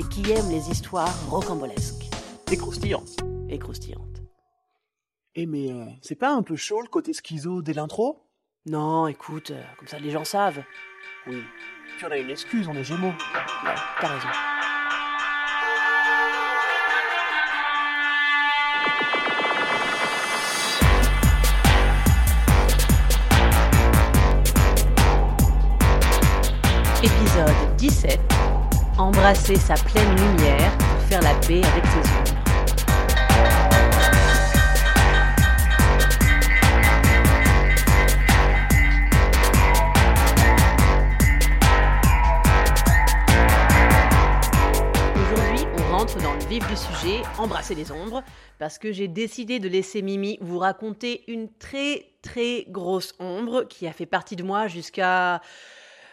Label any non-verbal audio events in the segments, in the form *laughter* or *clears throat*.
et qui aiment les histoires rocambolesques Et croustillant. et croustillantes. Eh, mais euh, c'est pas un peu chaud le côté schizo dès l'intro? Non, écoute, euh, comme ça les gens savent. Oui. Puis on a une excuse, on est gémeaux. Ouais, t'as raison. Épisode 17. Embrasser sa pleine lumière pour faire la paix avec ses ombres. Aujourd'hui, on rentre dans le vif du sujet, embrasser les ombres, parce que j'ai décidé de laisser Mimi vous raconter une très très grosse ombre qui a fait partie de moi jusqu'à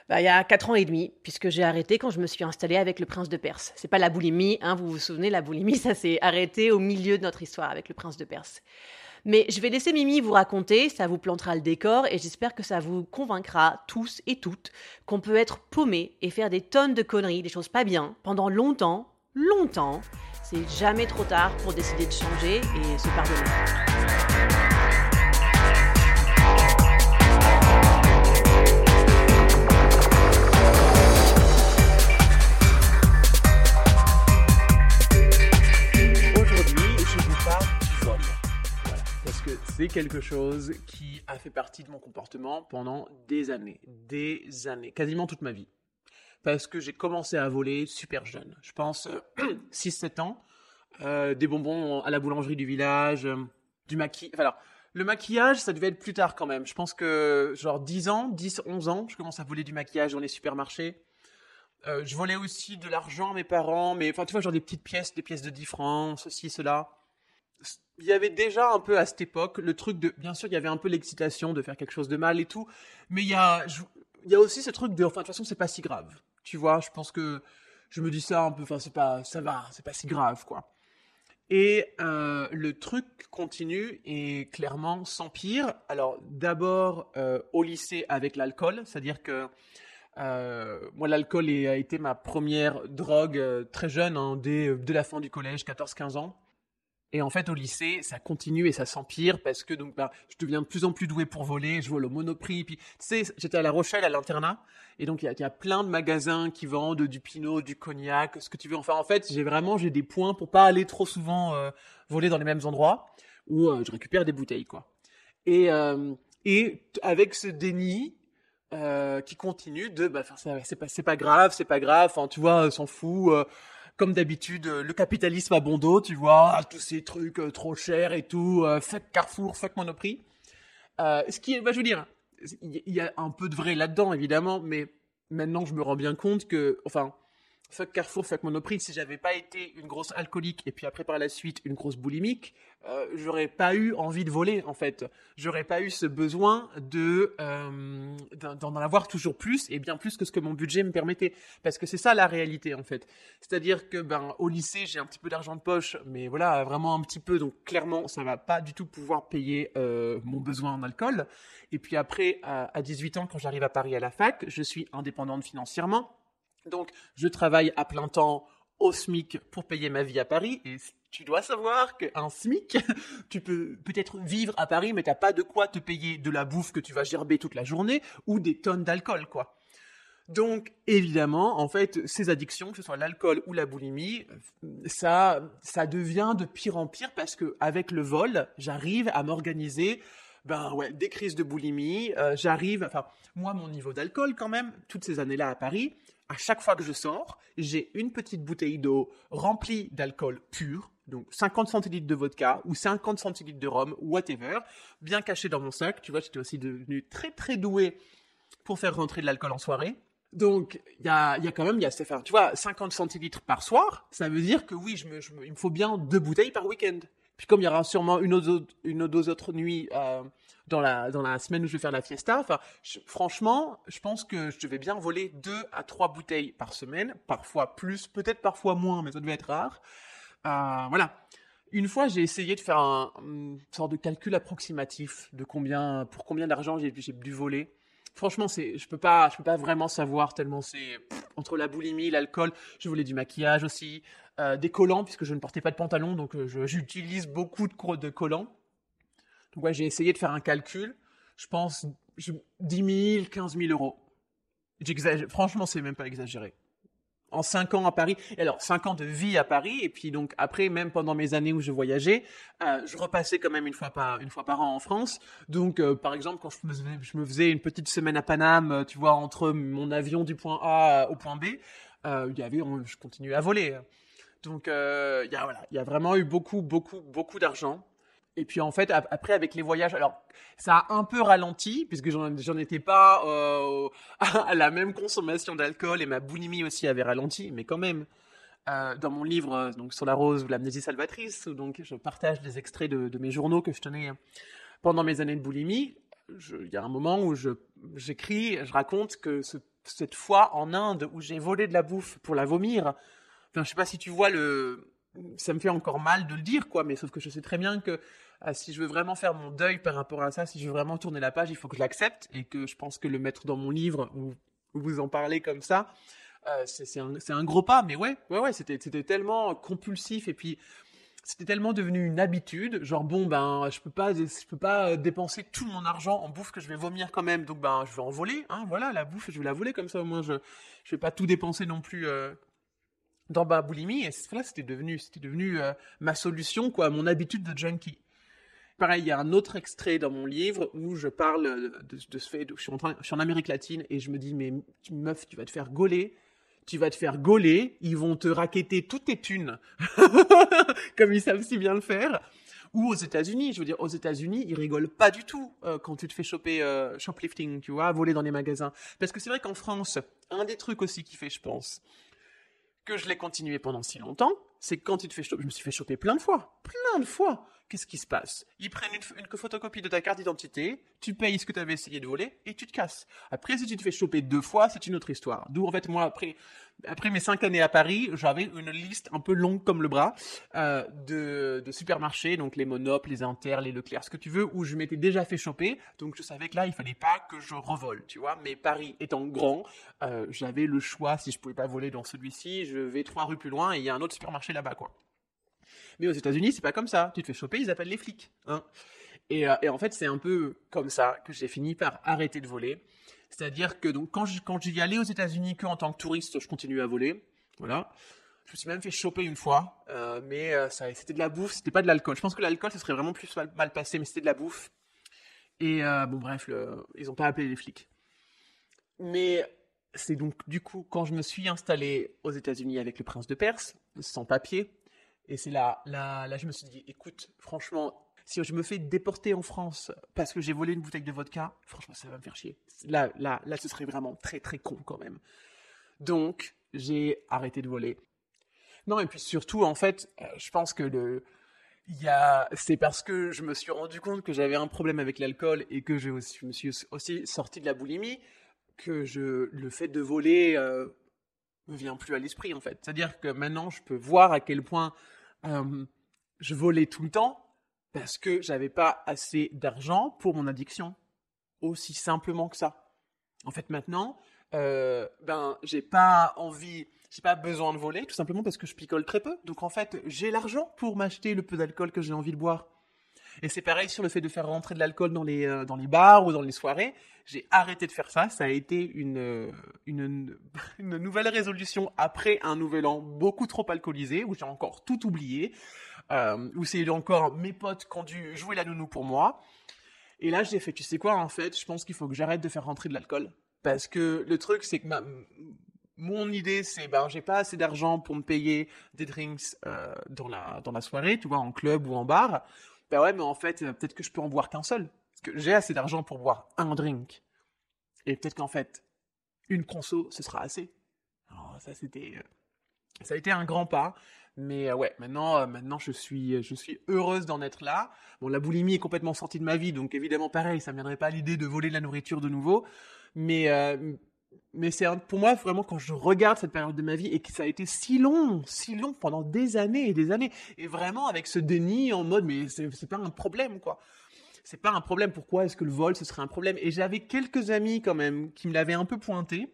bah, il y a 4 ans et demi, puisque j'ai arrêté quand je me suis installée avec le prince de Perse. C'est pas la boulimie, hein, vous vous souvenez, la boulimie, *laughs* ça s'est arrêté au milieu de notre histoire avec le prince de Perse. Mais je vais laisser Mimi vous raconter, ça vous plantera le décor et j'espère que ça vous convaincra tous et toutes qu'on peut être paumé et faire des tonnes de conneries, des choses pas bien, pendant longtemps, longtemps. C'est jamais trop tard pour décider de changer et se pardonner. C'est quelque chose qui a fait partie de mon comportement pendant des années. Des années. Quasiment toute ma vie. Parce que j'ai commencé à voler super jeune. Je pense euh, *clears throat* 6-7 ans. Euh, des bonbons à la boulangerie du village. euh, du maquillage. Alors, le maquillage, ça devait être plus tard quand même. Je pense que, genre 10 ans, 10, 11 ans, je commence à voler du maquillage dans les supermarchés. Euh, je volais aussi de l'argent à mes parents, mais enfin, tu vois, genre des petites pièces, des pièces de 10 francs, ceci, cela. Il y avait déjà un peu à cette époque le truc de. Bien sûr, il y avait un peu l'excitation de faire quelque chose de mal et tout, mais il y a, il y a aussi ce truc de. Enfin, de toute façon, c'est pas si grave. Tu vois, je pense que je me dis ça un peu. Enfin, c'est pas. Ça va, c'est pas si grave, quoi. Et euh, le truc continue et clairement s'empire. Alors, d'abord euh, au lycée avec l'alcool, c'est-à-dire que. Euh, moi, l'alcool a été ma première drogue très jeune, hein, dès, dès la fin du collège, 14-15 ans. Et en fait, au lycée, ça continue et ça s'empire parce que donc, bah, je deviens de plus en plus doué pour voler. Je vole au Monoprix. Puis, tu sais, j'étais à La Rochelle à l'internat. Et donc, il y, a- plein de magasins qui vendent du pinot, du cognac, ce que tu veux. Enfin, en fait, j'ai vraiment j'ai des points pour pas aller trop souvent euh, voler dans les mêmes endroits où euh, je récupère des bouteilles, quoi. Et, euh, et avec ce déni, qui continue de bah, c'est pas pas grave c'est pas grave tu vois s'en fout comme d'habitude euh, le capitalisme à bon dos tu vois tous ces trucs euh, trop chers et tout euh, fuck Carrefour fuck Monoprix. Ce qui est bah, je veux dire il y a un peu de vrai là-dedans évidemment mais maintenant je me rends bien compte que enfin fuck Carrefour fuck Monoprix. Si j'avais pas été une grosse alcoolique et puis après par la suite une grosse boulimique euh, j'aurais pas eu envie de voler en fait. J'aurais pas eu ce besoin de euh, d'en avoir toujours plus et bien plus que ce que mon budget me permettait. Parce que c'est ça la réalité en fait. C'est-à-dire que ben au lycée j'ai un petit peu d'argent de poche mais voilà vraiment un petit peu. Donc clairement ça va pas du tout pouvoir payer euh, mon besoin en alcool. Et puis après à 18 ans quand j'arrive à Paris à la fac je suis indépendante financièrement donc je travaille à plein temps au SMIC pour payer ma vie à Paris et tu dois savoir qu'un SMIC *laughs* tu peux peut-être vivre à Paris, mais t'as pas de quoi te payer de la bouffe que tu vas gerber toute la journée ou des tonnes d'alcool, quoi. Donc, évidemment, en fait, ces addictions, que ce soit l'alcool ou la boulimie, ça, ça devient de pire en pire parce que avec le vol, j'arrive à m'organiser, ben ouais, des crises de boulimie, euh, j'arrive, enfin, moi, mon niveau d'alcool, quand même, toutes ces années-là à Paris, à chaque fois que je sors, j'ai une petite bouteille d'eau remplie d'alcool pur, donc 50 centilitres de vodka ou 50 centilitres de rhum, whatever, bien caché dans mon sac. Tu vois, j'étais aussi devenu très très doué pour faire rentrer de l'alcool en soirée. Donc, il y a, quand même, il y a, enfin, tu vois, 50 centilitres par soir, ça veut dire que oui, je me- il me faut bien deux bouteilles par week-end. Puis comme il y aura sûrement une ou deux, autres nuits euh, dans, la, dans la semaine où je vais faire la fiesta, franchement, je pense que je devais bien voler deux à trois bouteilles par semaine, parfois plus, peut-être parfois moins, mais ça devait être rare. Euh, voilà. Une fois, j'ai essayé de faire un, une sorte de calcul approximatif de combien, pour combien d'argent j'ai dû voler. Franchement, c'est, je peux pas, je peux pas vraiment savoir tellement c'est entre la boulimie, l'alcool. Je voulais du maquillage aussi, euh, des collants puisque je ne portais pas de pantalon, donc euh, j'utilise beaucoup de, de collants. Donc ouais, j'ai essayé de faire un calcul. Je pense je, 10 000, 15 000 euros. Franchement, c'est même pas exagéré. En 5 ans à Paris. Et alors, 5 ans de vie à Paris. Et puis donc après, même pendant mes années où je voyageais, euh, je repassais quand même une fois par, une fois par an en France. Donc, par exemple, quand je me, faisais, je me faisais une petite semaine à Paname, tu vois, entre mon avion du point A au point B, il y avait, je continuais à voler. Donc, euh, il y a, vraiment eu beaucoup, beaucoup, beaucoup d'argent. Et puis en fait, ap- après avec les voyages, alors ça a un peu ralenti puisque j'en étais pas euh, *laughs* à la même consommation d'alcool et ma boulimie aussi avait ralenti, mais quand même. euh, dans mon livre donc sur la rose ou l'amnésie salvatrice, où donc je partage des extraits de, mes journaux que je tenais pendant mes années de boulimie. Il y a un moment où j'écris, je raconte que ce- cette fois en Inde où j'ai volé de la bouffe pour la vomir. Enfin, je sais pas si tu vois le, ça me fait encore mal de le dire quoi, mais sauf que je sais très bien que ah, si je veux vraiment faire mon deuil par rapport à ça, si je veux vraiment tourner la page, il faut que je l'accepte et que je pense que le mettre dans mon livre ou ou vous en parlez comme ça, euh, c'est un, gros pas. Mais ouais, ouais, ouais, c'était tellement compulsif et puis c'était tellement devenu une habitude. Genre bon ben, je peux pas, je peux pas euh, dépenser tout mon argent en bouffe que je vais vomir quand même. Donc ben, je vais en voler. Hein, voilà, la bouffe, je vais la voler comme ça au moins je je vais pas tout dépenser non plus. euh, dans ma boulimie et là c'était devenu c'était devenu euh, ma solution quoi mon habitude de junkie. Pareil il y a un autre extrait dans mon livre où je parle de, ce fait de- je suis en train je suis en Amérique latine et je me dis mais meuf tu vas te faire gauler. Tu vas te faire gauler. Ils vont te raqueter toutes tes thunes. *laughs* Comme ils savent si bien le faire. Ou aux États-Unis, je veux dire, aux États-Unis, ils rigolent pas du tout euh, quand tu te fais choper euh, shoplifting, tu vois, voler dans les magasins. Parce que c'est vrai qu'en France, un des trucs aussi qui fait, je pense, que je l'ai continué pendant si longtemps, c'est quand tu te fais choper, je me suis fait choper plein de fois, plein de fois. Qu'est-ce qui se passe? Ils prennent une, photocopie de ta carte d'identité, tu payes ce que tu avais essayé de voler et tu te casses. Après, si tu te fais choper deux fois, c'est une autre histoire. D'où en fait moi après, après mes cinq années à Paris, j'avais une liste un peu longue comme le bras euh, de, de supermarchés, donc les Monop, les Inter, les Leclerc, ce que tu veux, où je m'étais déjà fait choper, donc je savais que là il fallait pas que je revole, tu vois. Mais Paris étant grand, euh, j'avais le choix si je pouvais pas voler dans celui-ci, je vais trois rues plus loin et il y a un autre supermarché là-bas quoi. Mais aux États-Unis, c'est pas comme ça. Tu te fais choper, ils appellent les flics. Hein. Et, euh, et en fait, c'est un peu comme ça que j'ai fini par arrêter de voler. C'est-à-dire que donc quand je- quand j'y allais aux États-Unis que en tant que touriste, je continuais à voler. Voilà. Je me suis même fait choper une fois, euh, mais euh, ça, c'était de la bouffe, c'était pas de l'alcool. Je pense que l'alcool, ce serait vraiment plus mal, passé, mais c'était de la bouffe. Et bon, bref, ils ont pas appelé les flics. Mais c'est donc du coup quand je me suis installé aux États-Unis avec le prince de Perse, sans papier, et c'est là, là, là, je me suis dit, écoute, franchement, si je me fais déporter en France parce que j'ai volé une bouteille de vodka, franchement, ça va me faire chier. Là, là, là, ce serait vraiment très, très con quand même. Donc, j'ai arrêté de voler. Non, et puis surtout, en fait, euh, je pense que le, il a, c'est parce que je me suis rendu compte que j'avais un problème avec l'alcool et que je me suis aussi sorti de la boulimie que je, le fait de voler euh, me vient plus à l'esprit en fait. C'est-à-dire que maintenant, je peux voir à quel point euh, je volais tout le temps parce que j'avais pas assez d'argent pour mon addiction. Aussi simplement que ça. En fait, maintenant, euh, ben, j'ai pas envie, j'ai pas besoin de voler, tout simplement parce que je picole très peu. Donc en fait, j'ai l'argent pour m'acheter le peu d'alcool que j'ai envie de boire. Et c'est pareil sur le fait de faire rentrer de l'alcool dans les, euh, dans les bars ou dans les soirées. J'ai arrêté de faire ça. Ça a été une, euh, *laughs* une, nouvelle résolution après un nouvel an beaucoup trop alcoolisé, où j'ai encore tout oublié, euh, où c'est encore mes potes qui ont dû jouer la nounou pour moi. Et là, j'ai fait, tu sais quoi, en fait, je pense qu'il faut que j'arrête de faire rentrer de l'alcool. Parce que le truc, c'est que ma, mon idée, c'est, ben, j'ai pas assez d'argent pour me payer des drinks dans, la, dans la soirée, tu vois, en club ou en bar. Ben ouais, mais en fait, euh, peut-être que je peux en boire qu'un seul. Parce que j'ai assez d'argent pour boire un drink. Et peut-être qu'en fait, une conso, ce sera assez. ça, c'était, ça a été un grand pas. Mais ouais, maintenant, maintenant, je suis, je suis heureuse d'en être là. Bon, la boulimie est complètement sortie de ma vie, donc évidemment, pareil, ça ne viendrait pas à l'idée de voler de la nourriture de nouveau. Mais, mais c'est pour moi vraiment quand je regarde cette période de ma vie et que ça a été si long, si long pendant des années et des années, et vraiment avec ce déni en mode mais c'est pas un problème quoi. C'est pas un problème. Pourquoi est-ce que le vol ce serait un problème? Et j'avais quelques amis quand même qui me l'avaient un peu pointé.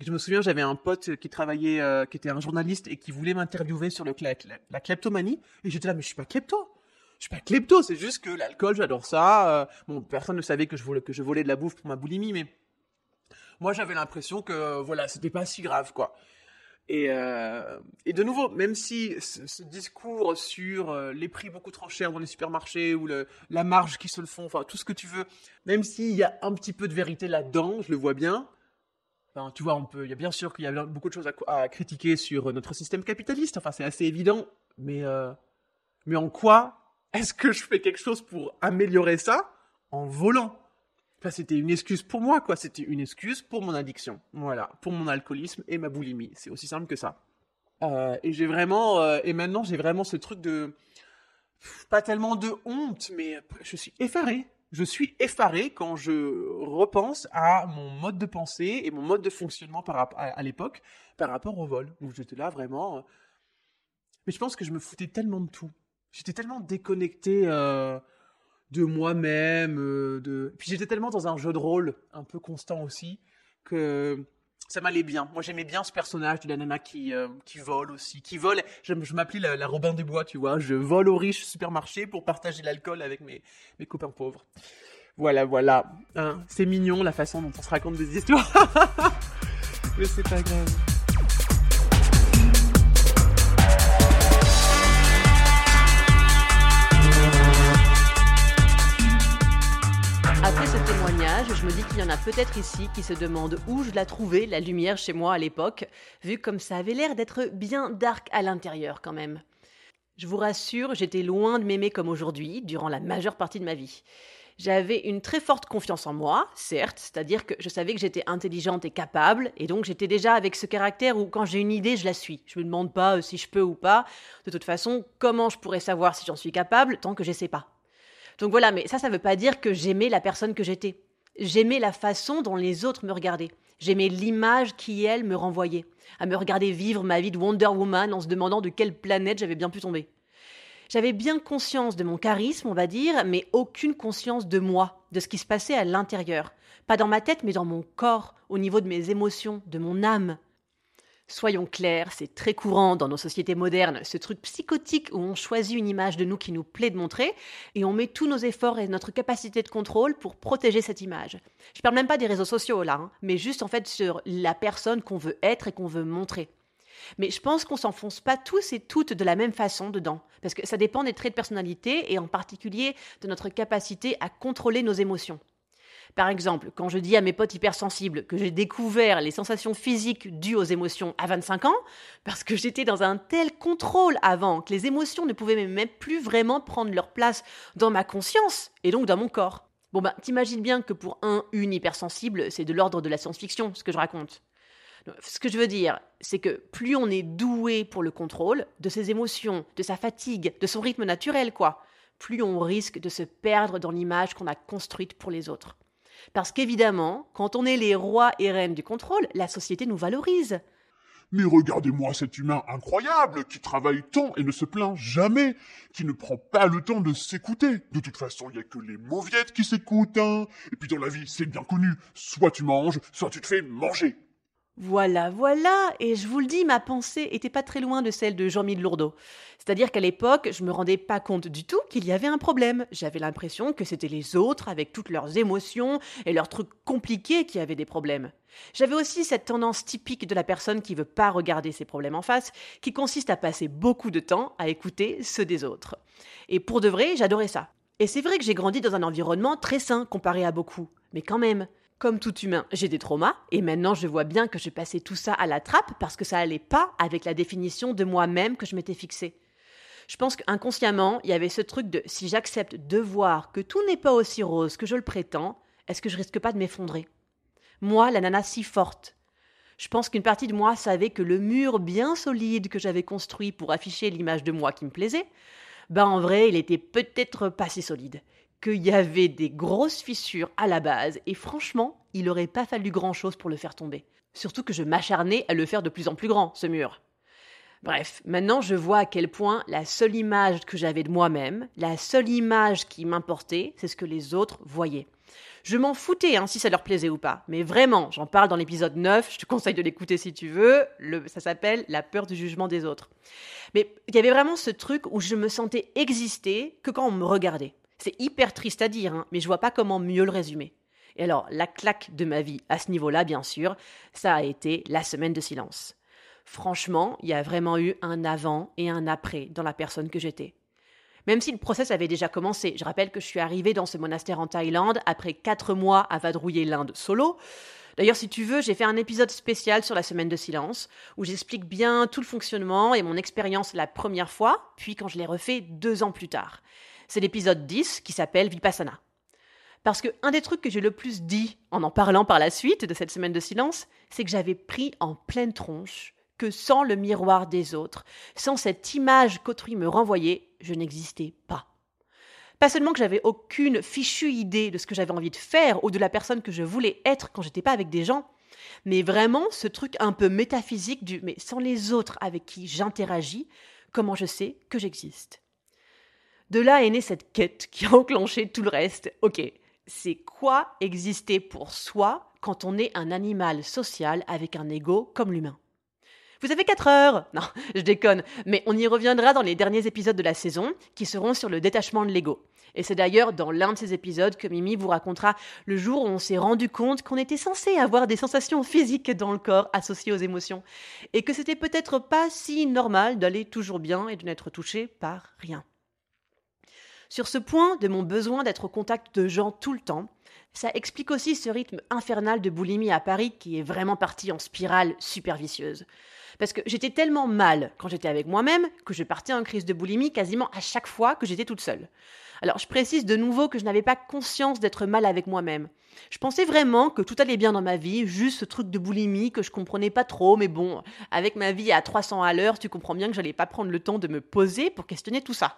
Je me souviens, j'avais un pote qui travaillait, euh, qui était un journaliste et qui voulait m'interviewer sur le la, kleptomanie. Et j'étais là, mais je suis pas klepto. Je suis pas klepto, c'est juste que l'alcool, j'adore ça. Euh, bon, personne ne savait que je, volais, que je volais de la bouffe pour ma boulimie, mais moi j'avais l'impression que voilà, c'était pas si grave quoi. Et, euh, de nouveau, même si ce, discours sur euh, les prix beaucoup trop chers dans les supermarchés ou la marge qui se le font, enfin tout ce que tu veux, même s'il y a un petit peu de vérité là-dedans, je le vois bien. Enfin, tu vois, on peut, il y a bien sûr qu'il y a beaucoup de choses à, critiquer sur notre système capitaliste. Enfin, c'est assez évident. Mais, euh, mais en quoi est-ce que je fais quelque chose pour améliorer ça en volant? Enfin, c'était une excuse pour moi, quoi. C'était une excuse pour mon addiction. Voilà. Pour mon alcoolisme et ma boulimie. C'est aussi simple que ça. Euh, et j'ai vraiment, euh, et maintenant j'ai vraiment ce truc de, pas tellement de honte, mais je suis effaré. Je suis effaré quand je repense à mon mode de pensée et mon mode de fonctionnement par à, l'époque par rapport au vol. Où j'étais là vraiment. Euh, mais je pense que je me foutais tellement de tout. J'étais tellement déconnecté de moi-même. Euh, de... Puis j'étais tellement dans un jeu de rôle un peu constant aussi que ça m'allait bien. Moi j'aimais bien ce personnage de la nana qui, euh, qui vole aussi. Qui vole, je, m'appelais la, Robin des Bois, tu vois. Je vole au riche supermarché pour partager l'alcool avec mes, mes copains pauvres. Voilà, voilà. Hein, c'est mignon la façon dont on se raconte des histoires. *laughs* Mais c'est pas grave. Je me dis qu'il y en a peut-être ici qui se demandent où je la trouvais, la lumière chez moi à l'époque, vu comme ça avait l'air d'être bien dark à l'intérieur quand même. Je vous rassure, j'étais loin de m'aimer comme aujourd'hui, durant la majeure partie de ma vie. J'avais une très forte confiance en moi, certes, c'est-à-dire que je savais que j'étais intelligente et capable, et donc j'étais déjà avec ce caractère où quand j'ai une idée, je la suis. Je me demande pas euh, si je peux ou pas. De toute façon, comment je pourrais savoir si j'en suis capable tant que je sais pas? Donc voilà, mais ça, ça veut pas dire que j'aimais la personne que j'étais. J'aimais la façon dont les autres me regardaient. J'aimais l'image qui, elle, me renvoyait. À me regarder vivre ma vie de Wonder Woman en se demandant de quelle planète j'avais bien pu tomber. J'avais bien conscience de mon charisme, on va dire, mais aucune conscience de moi, de ce qui se passait à l'intérieur. Pas dans ma tête, mais dans mon corps, au niveau de mes émotions, de mon âme. Soyons clairs, c'est très courant dans nos sociétés modernes, ce truc psychotique où on choisit une image de nous qui nous plaît de montrer et on met tous nos efforts et notre capacité de contrôle pour protéger cette image. Je parle même pas des réseaux sociaux là, hein, mais juste en fait sur la personne qu'on veut être et qu'on veut montrer. Mais je pense qu'on s'enfonce pas tous et toutes de la même façon dedans, parce que ça dépend des traits de personnalité et en particulier de notre capacité à contrôler nos émotions. Par exemple, quand je dis à mes potes hypersensibles que j'ai découvert les sensations physiques dues aux émotions à 25 ans, parce que j'étais dans un tel contrôle avant que les émotions ne pouvaient même plus vraiment prendre leur place dans ma conscience et donc dans mon corps. Bon bah, t'imagines bien que pour un, une hypersensible, c'est de l'ordre de la science-fiction, ce que je raconte. Ce que je veux dire, c'est que plus on est doué pour le contrôle de ses émotions, de sa fatigue, de son rythme naturel, quoi, plus on risque de se perdre dans l'image qu'on a construite pour les autres. Parce qu'évidemment, quand on est les rois et reines du contrôle, la société nous valorise. Mais regardez-moi cet humain incroyable, qui travaille tant et ne se plaint jamais, qui ne prend pas le temps de s'écouter. De toute façon, il n'y a que les mauviettes qui s'écoutent, hein. Et puis dans la vie, c'est bien connu. Soit tu manges, soit tu te fais manger. Voilà, voilà, et je vous le dis, ma pensée était pas très loin de celle de Jean-Mille Lourdeau. C'est-à-dire qu'à l'époque, je me rendais pas compte du tout qu'il y avait un problème. J'avais l'impression que c'était les autres, avec toutes leurs émotions et leurs trucs compliqués, qui avaient des problèmes. J'avais aussi cette tendance typique de la personne qui veut pas regarder ses problèmes en face, qui consiste à passer beaucoup de temps à écouter ceux des autres. Et pour de vrai, j'adorais ça. Et c'est vrai que j'ai grandi dans un environnement très sain comparé à beaucoup. Mais quand même, comme tout humain, j'ai des traumas, et maintenant je vois bien que j'ai passé tout ça à la trappe parce que ça allait pas avec la définition de moi-même que je m'étais fixée. Je pense qu'inconsciemment, il y avait ce truc de si j'accepte de voir que tout n'est pas aussi rose que je le prétends, est-ce que je risque pas de m'effondrer? Moi, la nana si forte. Je pense qu'une partie de moi savait que le mur bien solide que j'avais construit pour afficher l'image de moi qui me plaisait, ben en vrai, il était peut-être pas si solide. Qu'il y avait des grosses fissures à la base, et franchement, il n'aurait pas fallu grand-chose pour le faire tomber. Surtout que je m'acharnais à le faire de plus en plus grand, ce mur. Bref, maintenant je vois à quel point la seule image que j'avais de moi-même, la seule image qui m'importait, c'est ce que les autres voyaient. Je m'en foutais hein, si ça leur plaisait ou pas, mais vraiment, j'en parle dans l'épisode 9, je te conseille de l'écouter si tu veux, ça s'appelle La peur du jugement des autres. Mais il y avait vraiment ce truc où je me sentais exister que quand on me regardait. C'est hyper triste à dire, hein, mais je vois pas comment mieux le résumer. Et alors, la claque de ma vie à ce niveau-là, bien sûr, ça a été la semaine de silence. Franchement, il y a vraiment eu un avant et un après dans la personne que j'étais. Même si le process avait déjà commencé, je rappelle que je suis arrivée dans ce monastère en Thaïlande après quatre mois à vadrouiller l'Inde solo. D'ailleurs, si tu veux, j'ai fait un épisode spécial sur la semaine de silence, où j'explique bien tout le fonctionnement et mon expérience la première fois, puis quand je l'ai refait deux ans plus tard. C'est l'épisode 10 qui s'appelle Vipassana. Parce que un des trucs que j'ai le plus dit en en parlant par la suite de cette semaine de silence, c'est que j'avais pris en pleine tronche que sans le miroir des autres, sans cette image qu'autrui me renvoyait, je n'existais pas. Pas seulement que j'avais aucune fichue idée de ce que j'avais envie de faire ou de la personne que je voulais être quand j'étais pas avec des gens, mais vraiment ce truc un peu métaphysique du mais sans les autres avec qui j'interagis, comment je sais que j'existe? De là est née cette quête qui a enclenché tout le reste. Ok, c'est quoi exister pour soi quand on est un animal social avec un ego comme l'humain? Vous avez 4 heures Non, *laughs* je déconne, mais on y reviendra dans les derniers épisodes de la saison, qui seront sur le détachement de l'ego. Et c'est d'ailleurs dans l'un de ces épisodes que Mimi vous racontera le jour où on s'est rendu compte qu'on était censé avoir des sensations physiques dans le corps associées aux émotions, et que c'était peut-être pas si normal d'aller toujours bien et de n'être touché par rien. Sur ce point de mon besoin d'être au contact de gens tout le temps, ça explique aussi ce rythme infernal de boulimie à Paris qui est vraiment parti en spirale super vicieuse. Parce que j'étais tellement mal quand j'étais avec moi-même que je partais en crise de boulimie quasiment à chaque fois que j'étais toute seule. Alors je précise de nouveau que je n'avais pas conscience d'être mal avec moi-même. Je pensais vraiment que tout allait bien dans ma vie, juste ce truc de boulimie que je comprenais pas trop, mais bon, avec ma vie à 300 à l'heure, tu comprends bien que j'allais pas prendre le temps de me poser pour questionner tout ça.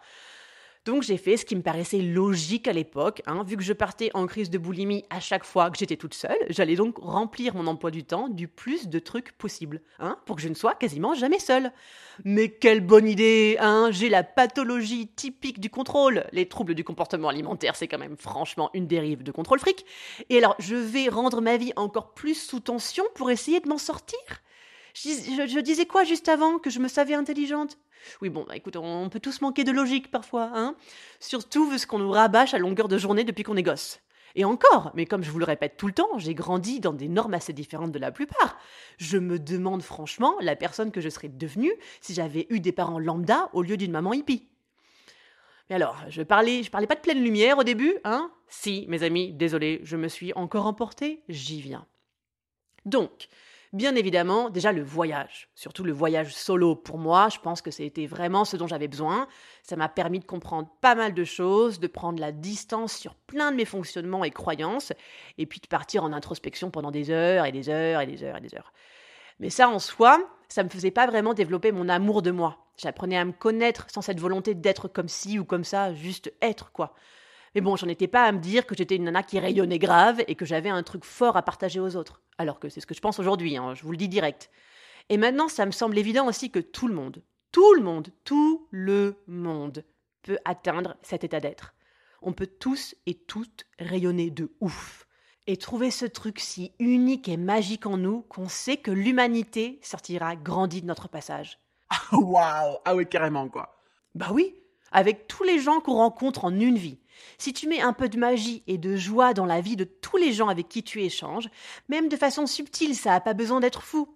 Donc j'ai fait ce qui me paraissait logique à l'époque, hein, vu que je partais en crise de boulimie à chaque fois que j'étais toute seule, j'allais donc remplir mon emploi du temps du plus de trucs possible, hein, pour que je ne sois quasiment jamais seule. Mais quelle bonne idée, hein, j'ai la pathologie typique du contrôle. Les troubles du comportement alimentaire, c'est quand même franchement une dérive de contrôle fric. Et alors, je vais rendre ma vie encore plus sous tension pour essayer de m'en sortir? Je, disais quoi juste avant Que je me savais intelligente? Oui, bon, bah, écoute, on peut tous manquer de logique parfois, hein Surtout vu ce qu'on nous rabâche à longueur de journée depuis qu'on est gosse. Et encore, mais comme je vous le répète tout le temps, j'ai grandi dans des normes assez différentes de la plupart. Je me demande franchement la personne que je serais devenue si j'avais eu des parents lambda au lieu d'une maman hippie. Mais alors, je parlais, je parlais pas de pleine lumière au début, hein? Si, mes amis, désolé, je me suis encore emportée, j'y viens. Donc, Bien évidemment, déjà le voyage, surtout le voyage solo pour moi, je pense que c'était vraiment ce dont j'avais besoin. Ça m'a permis de comprendre pas mal de choses, de prendre la distance sur plein de mes fonctionnements et croyances, et puis de partir en introspection pendant des heures et des heures et des heures et des heures. Mais ça en soi, ça me faisait pas vraiment développer mon amour de moi. J'apprenais à me connaître sans cette volonté d'être comme ci ou comme ça, juste être quoi. Mais bon, j'en étais pas à me dire que j'étais une nana qui rayonnait grave et que j'avais un truc fort à partager aux autres. Alors que c'est ce que je pense aujourd'hui, hein, je vous le dis direct. Et maintenant, ça me semble évident aussi que tout le monde, tout le monde, tout le monde peut atteindre cet état d'être. On peut tous et toutes rayonner de ouf. Et trouver ce truc si unique et magique en nous qu'on sait que l'humanité sortira grandie de notre passage. *laughs* Waouh Ah oui, carrément, quoi. Bah oui, avec tous les gens qu'on rencontre en une vie. Si tu mets un peu de magie et de joie dans la vie de tous les gens avec qui tu échanges, même de façon subtile, ça n'a pas besoin d'être fou.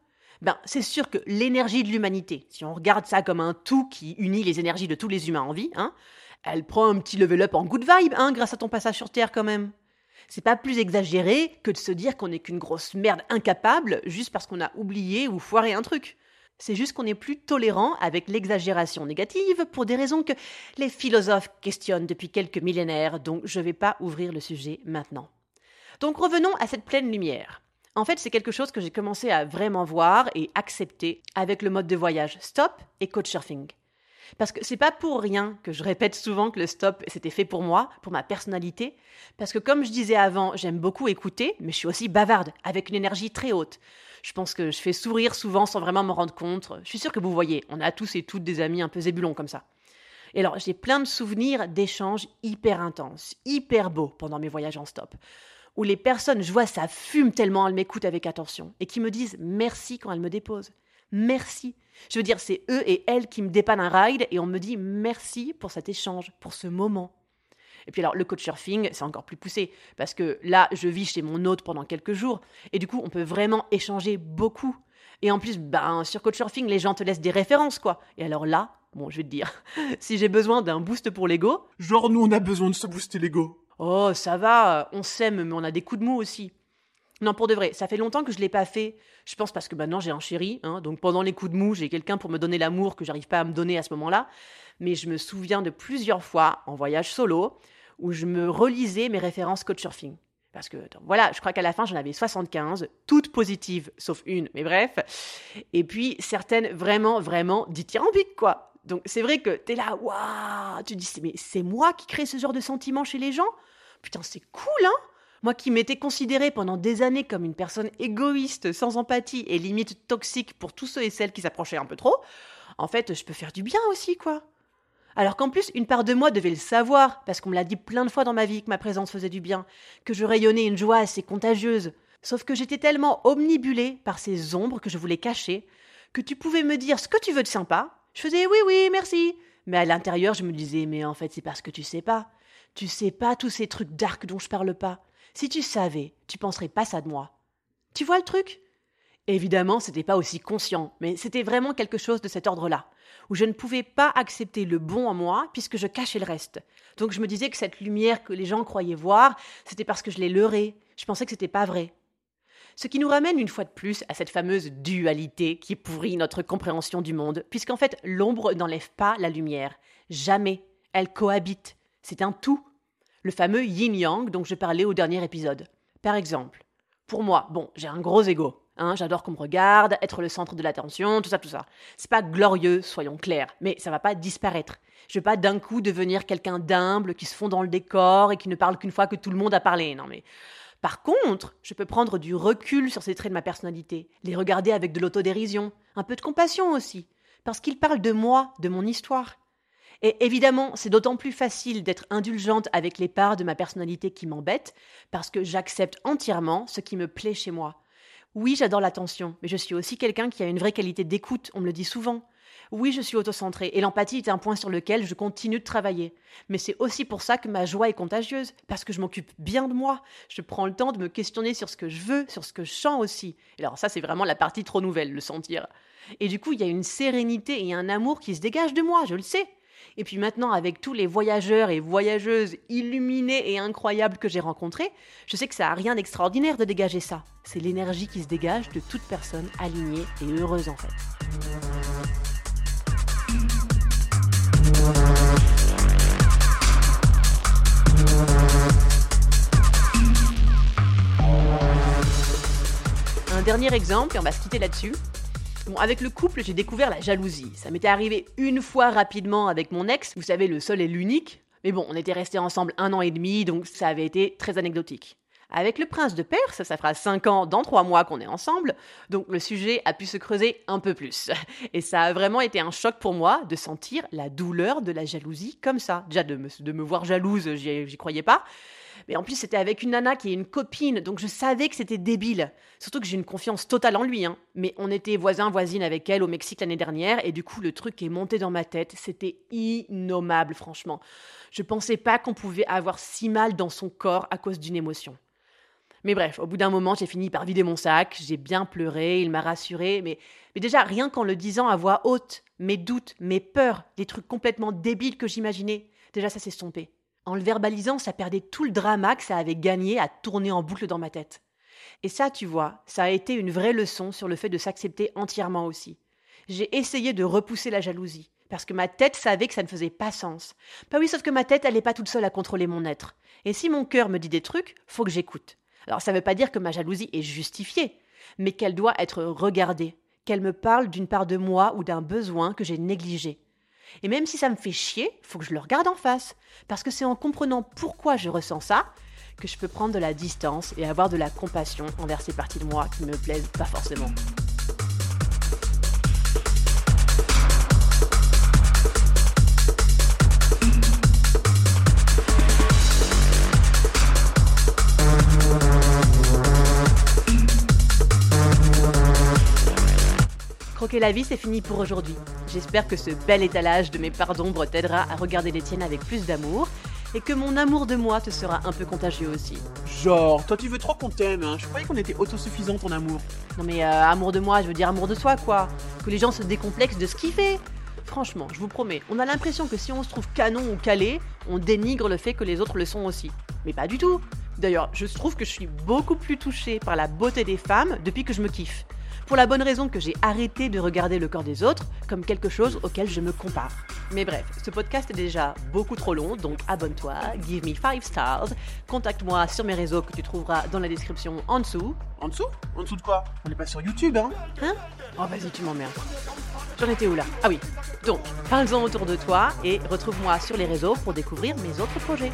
Ben, c'est sûr que l'énergie de l'humanité, si on regarde ça comme un tout qui unit les énergies de tous les humains en vie, hein, elle prend un petit level up en good vibe, hein, grâce à ton passage sur Terre quand même. C'est pas plus exagéré que de se dire qu'on n'est qu'une grosse merde incapable juste parce qu'on a oublié ou foiré un truc. C'est juste qu'on est plus tolérant avec l'exagération négative pour des raisons que les philosophes questionnent depuis quelques millénaires, donc je ne vais pas ouvrir le sujet maintenant. Donc revenons à cette pleine lumière. En fait, c'est quelque chose que j'ai commencé à vraiment voir et accepter avec le mode de voyage stop et couchsurfing. Parce que c'est pas pour rien que je répète souvent que le stop c'était fait pour moi, pour ma personnalité. Parce que comme je disais avant, j'aime beaucoup écouter, mais je suis aussi bavarde, avec une énergie très haute. Je pense que je fais sourire souvent sans vraiment m'en rendre compte. Je suis sûre que vous voyez, on a tous et toutes des amis un peu zébulons comme ça. Et alors, j'ai plein de souvenirs d'échanges hyper intenses, hyper beaux pendant mes voyages en stop où les personnes, je vois, ça fume tellement, elles m'écoutent avec attention, et qui me disent merci quand elles me déposent. Merci. Je veux dire, c'est eux et elles qui me dépannent un ride, et on me dit merci pour cet échange, pour ce moment. Et puis alors, le couchsurfing, c'est encore plus poussé, parce que là, je vis chez mon hôte pendant quelques jours, et du coup, on peut vraiment échanger beaucoup. Et en plus, ben, sur Couchsurfing, les gens te laissent des références, quoi. Et alors là, bon, je vais te dire, *laughs* si j'ai besoin d'un boost pour l'ego. Genre, nous, on a besoin de se booster l'ego. Oh, ça va, on s'aime, mais on a des coups de mou aussi. Non, pour de vrai, ça fait longtemps que je ne l'ai pas fait. Je pense parce que maintenant j'ai un chéri, hein, donc pendant les coups de mou, j'ai quelqu'un pour me donner l'amour que j'arrive pas à me donner à ce moment-là. Mais je me souviens de plusieurs fois en voyage solo où je me relisais mes références surfing. Parce que voilà, je crois qu'à la fin j'en avais 75, toutes positives, sauf une, mais bref. Et puis certaines vraiment, vraiment dithyrambiques, quoi. Donc c'est vrai que t'es là, waouh, tu dis, mais c'est moi qui crée ce genre de sentiment chez les gens? Putain, c'est cool, hein? Moi qui m'étais considérée pendant des années comme une personne égoïste, sans empathie et limite toxique pour tous ceux et celles qui s'approchaient un peu trop, en fait, je peux faire du bien aussi, quoi. Alors qu'en plus, une part de moi devait le savoir, parce qu'on me l'a dit plein de fois dans ma vie que ma présence faisait du bien, que je rayonnais une joie assez contagieuse. Sauf que j'étais tellement omnibulée par ces ombres que je voulais cacher, que tu pouvais me dire ce que tu veux de sympa, je faisais oui, oui, merci. Mais à l'intérieur, je me disais, mais en fait, c'est parce que tu sais pas. Tu sais pas tous ces trucs dark dont je parle pas. Si tu savais, tu penserais pas ça de moi. Tu vois le truc? Évidemment, c'était pas aussi conscient, mais c'était vraiment quelque chose de cet ordre-là, où je ne pouvais pas accepter le bon en moi puisque je cachais le reste. Donc je me disais que cette lumière que les gens croyaient voir, c'était parce que je l'ai leurrée. Je pensais que c'était pas vrai. Ce qui nous ramène une fois de plus à cette fameuse dualité qui pourrit notre compréhension du monde, puisqu'en fait l'ombre n'enlève pas la lumière. Jamais. Elle cohabite. C'est un tout. Le fameux yin-yang dont je parlais au dernier épisode. Par exemple, pour moi, bon, j'ai un gros ego. Hein, j'adore qu'on me regarde, être le centre de l'attention, tout ça, tout ça. C'est pas glorieux, soyons clairs, mais ça va pas disparaître. Je veux pas d'un coup devenir quelqu'un d'humble qui se fond dans le décor et qui ne parle qu'une fois que tout le monde a parlé. Non mais par contre, je peux prendre du recul sur ces traits de ma personnalité, les regarder avec de l'autodérision, un peu de compassion aussi, parce qu'ils parlent de moi, de mon histoire. Et évidemment, c'est d'autant plus facile d'être indulgente avec les parts de ma personnalité qui m'embêtent, parce que j'accepte entièrement ce qui me plaît chez moi. Oui, j'adore l'attention, mais je suis aussi quelqu'un qui a une vraie qualité d'écoute, on me le dit souvent. Oui, je suis autocentrée et l'empathie est un point sur lequel je continue de travailler. Mais c'est aussi pour ça que ma joie est contagieuse, parce que je m'occupe bien de moi. Je prends le temps de me questionner sur ce que je veux, sur ce que je sens aussi. Et alors ça, c'est vraiment la partie trop nouvelle, le sentir. Et du coup, il y a une sérénité et un amour qui se dégagent de moi, je le sais. Et puis maintenant, avec tous les voyageurs et voyageuses illuminés et incroyables que j'ai rencontrés, je sais que ça n'a rien d'extraordinaire de dégager ça. C'est l'énergie qui se dégage de toute personne alignée et heureuse en fait. Un dernier exemple, et on va se quitter là-dessus. Avec le couple, j'ai découvert la jalousie. Ça m'était arrivé une fois rapidement avec mon ex, vous savez, le seul et l'unique. Mais bon, on était restés ensemble un an et demi, donc ça avait été très anecdotique. Avec le prince de Perse, ça fera 5 ans dans 3 mois qu'on est ensemble, donc le sujet a pu se creuser un peu plus. *laughs* Et ça a vraiment été un choc pour moi de sentir la douleur de la jalousie comme ça. Déjà de me voir jalouse, j'y croyais pas. Mais en plus, c'était avec une nana qui est une copine, donc je savais que c'était débile. Surtout que j'ai une confiance totale en lui. Hein. Mais on était voisins, voisines avec elle au Mexique l'année dernière, et du coup, le truc est monté dans ma tête. C'était innommable, franchement. Je pensais pas qu'on pouvait avoir si mal dans son corps à cause d'une émotion. Mais bref, au bout d'un moment, j'ai fini par vider mon sac, j'ai bien pleuré, il m'a rassuré, mais, mais déjà, rien qu'en le disant à voix haute, mes doutes, mes peurs, des trucs complètement débiles que j'imaginais, déjà ça s'est stompé. En le verbalisant, ça perdait tout le drama que ça avait gagné à tourner en boucle dans ma tête. Et ça, tu vois, ça a été une vraie leçon sur le fait de s'accepter entièrement aussi. J'ai essayé de repousser la jalousie, parce que ma tête savait que ça ne faisait pas sens. Bah oui, sauf que ma tête, elle n'est pas toute seule à contrôler mon être. Et si mon cœur me dit des trucs, faut que j'écoute. Alors ça ne veut pas dire que ma jalousie est justifiée, mais qu'elle doit être regardée, qu'elle me parle d'une part de moi ou d'un besoin que j'ai négligé. Et même si ça me fait chier, faut que je le regarde en face, parce que c'est en comprenant pourquoi je ressens ça que je peux prendre de la distance et avoir de la compassion envers ces parties de moi qui me plaisent pas forcément. Croquer la vie, c'est fini pour aujourd'hui. J'espère que ce bel étalage de mes parts d'ombre t'aidera à regarder les tiennes avec plus d'amour et que mon amour de moi te sera un peu contagieux aussi. Genre, toi tu veux trop qu'on t'aime, hein Je croyais qu'on était autosuffisante en amour. Non mais euh, amour de moi, je veux dire amour de soi quoi. Que les gens se décomplexent de ce qu'ils fait. Franchement, je vous promets, on a l'impression que si on se trouve canon ou calé, on dénigre le fait que les autres le sont aussi. Mais pas du tout. D'ailleurs, je trouve que je suis beaucoup plus touchée par la beauté des femmes depuis que je me kiffe pour la bonne raison que j'ai arrêté de regarder le corps des autres comme quelque chose auquel je me compare. Mais bref, ce podcast est déjà beaucoup trop long, donc abonne-toi, give me 5 stars, contacte-moi sur mes réseaux que tu trouveras dans la description en dessous. En dessous? En dessous de quoi? On n'est pas sur YouTube, hein? Hein? Oh vas-y, tu m'emmerdes. J'en étais où là? Ah oui. Donc, parle-en autour de toi et retrouve-moi sur les réseaux pour découvrir mes autres projets.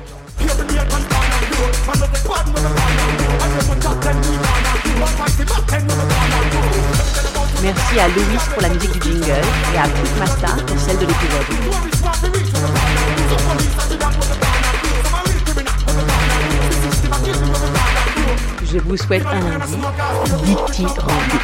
Merci à Louis pour la musique du jingle et à Pete Masta pour celle de l'épisode. Je vous souhaite un lundi rendu.